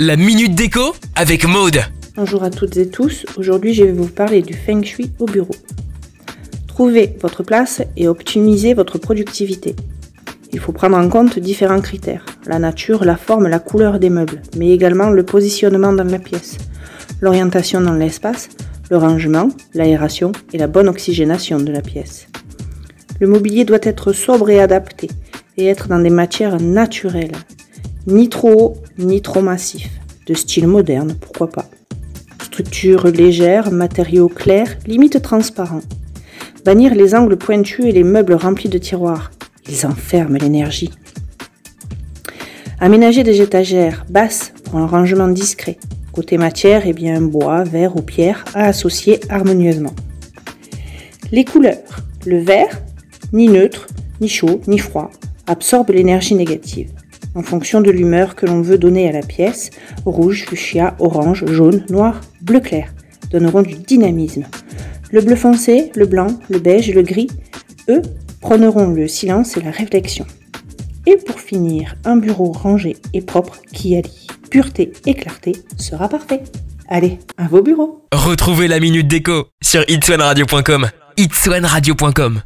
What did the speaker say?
La minute déco avec Maude. Bonjour à toutes et tous, aujourd'hui je vais vous parler du feng shui au bureau. Trouvez votre place et optimisez votre productivité. Il faut prendre en compte différents critères, la nature, la forme, la couleur des meubles, mais également le positionnement dans la pièce, l'orientation dans l'espace, le rangement, l'aération et la bonne oxygénation de la pièce. Le mobilier doit être sobre et adapté et être dans des matières naturelles, ni trop haut, ni trop massif. De style moderne, pourquoi pas. Structure légère, matériaux clairs, limite transparents. Bannir les angles pointus et les meubles remplis de tiroirs. Ils enferment l'énergie. Aménager des étagères basses pour un rangement discret. Côté matière, eh bien bois, verre ou pierre à associer harmonieusement. Les couleurs. Le vert, ni neutre, ni chaud, ni froid, absorbe l'énergie négative en fonction de l'humeur que l'on veut donner à la pièce, rouge, fuchsia, orange, jaune, noir, bleu clair, donneront du dynamisme. Le bleu foncé, le blanc, le beige le gris, eux, prôneront le silence et la réflexion. Et pour finir, un bureau rangé et propre qui allie pureté et clarté sera parfait. Allez, à vos bureaux Retrouvez la minute déco sur itswanradio.com